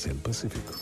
Oceano Pacífico.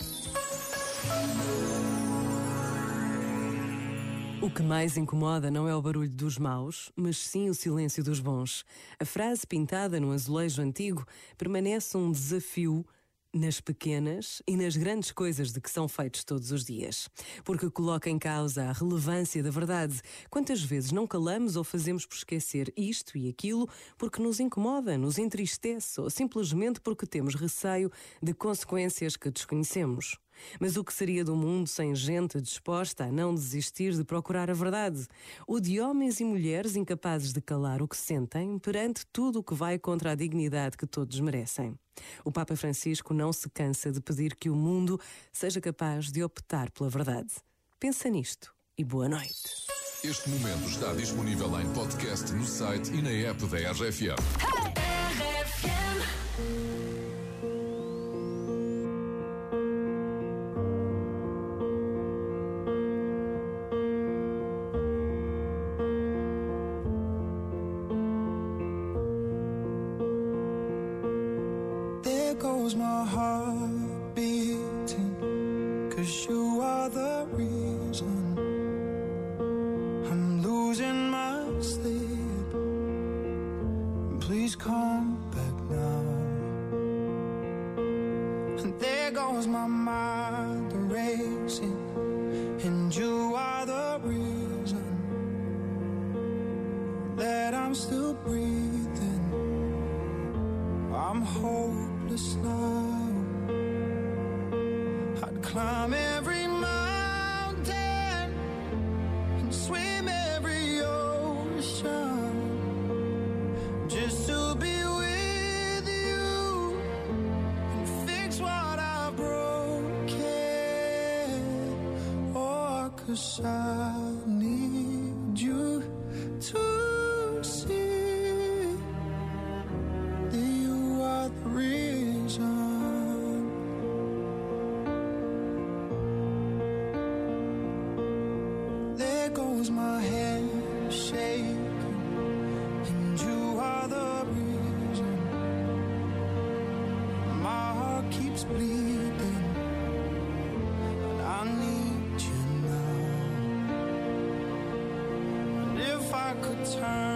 O que mais incomoda não é o barulho dos maus, mas sim o silêncio dos bons. A frase pintada no azulejo antigo permanece um desafio nas pequenas e nas grandes coisas de que são feitos todos os dias. Porque coloca em causa a relevância da verdade. Quantas vezes não calamos ou fazemos por esquecer isto e aquilo porque nos incomoda, nos entristece ou simplesmente porque temos receio de consequências que desconhecemos? Mas o que seria do mundo sem gente disposta a não desistir de procurar a verdade? O de homens e mulheres incapazes de calar o que sentem perante tudo o que vai contra a dignidade que todos merecem. O Papa Francisco não se cansa de pedir que o mundo seja capaz de optar pela verdade. Pensa nisto e boa noite. Este momento está disponível em podcast no site e na app da RFM. There goes my heart beating, cause you are the reason I'm losing my sleep. Please come back now. And there goes my mind racing, and you I'm hopeless now. I'd climb every mountain and swim every ocean just to be with you and fix what I've broken. Oh, cause I need goes my head shaking, and you are the reason. My heart keeps bleeding, and I need you now. And if I could turn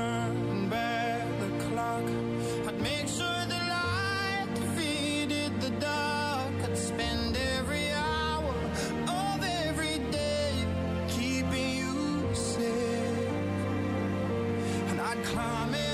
climbing.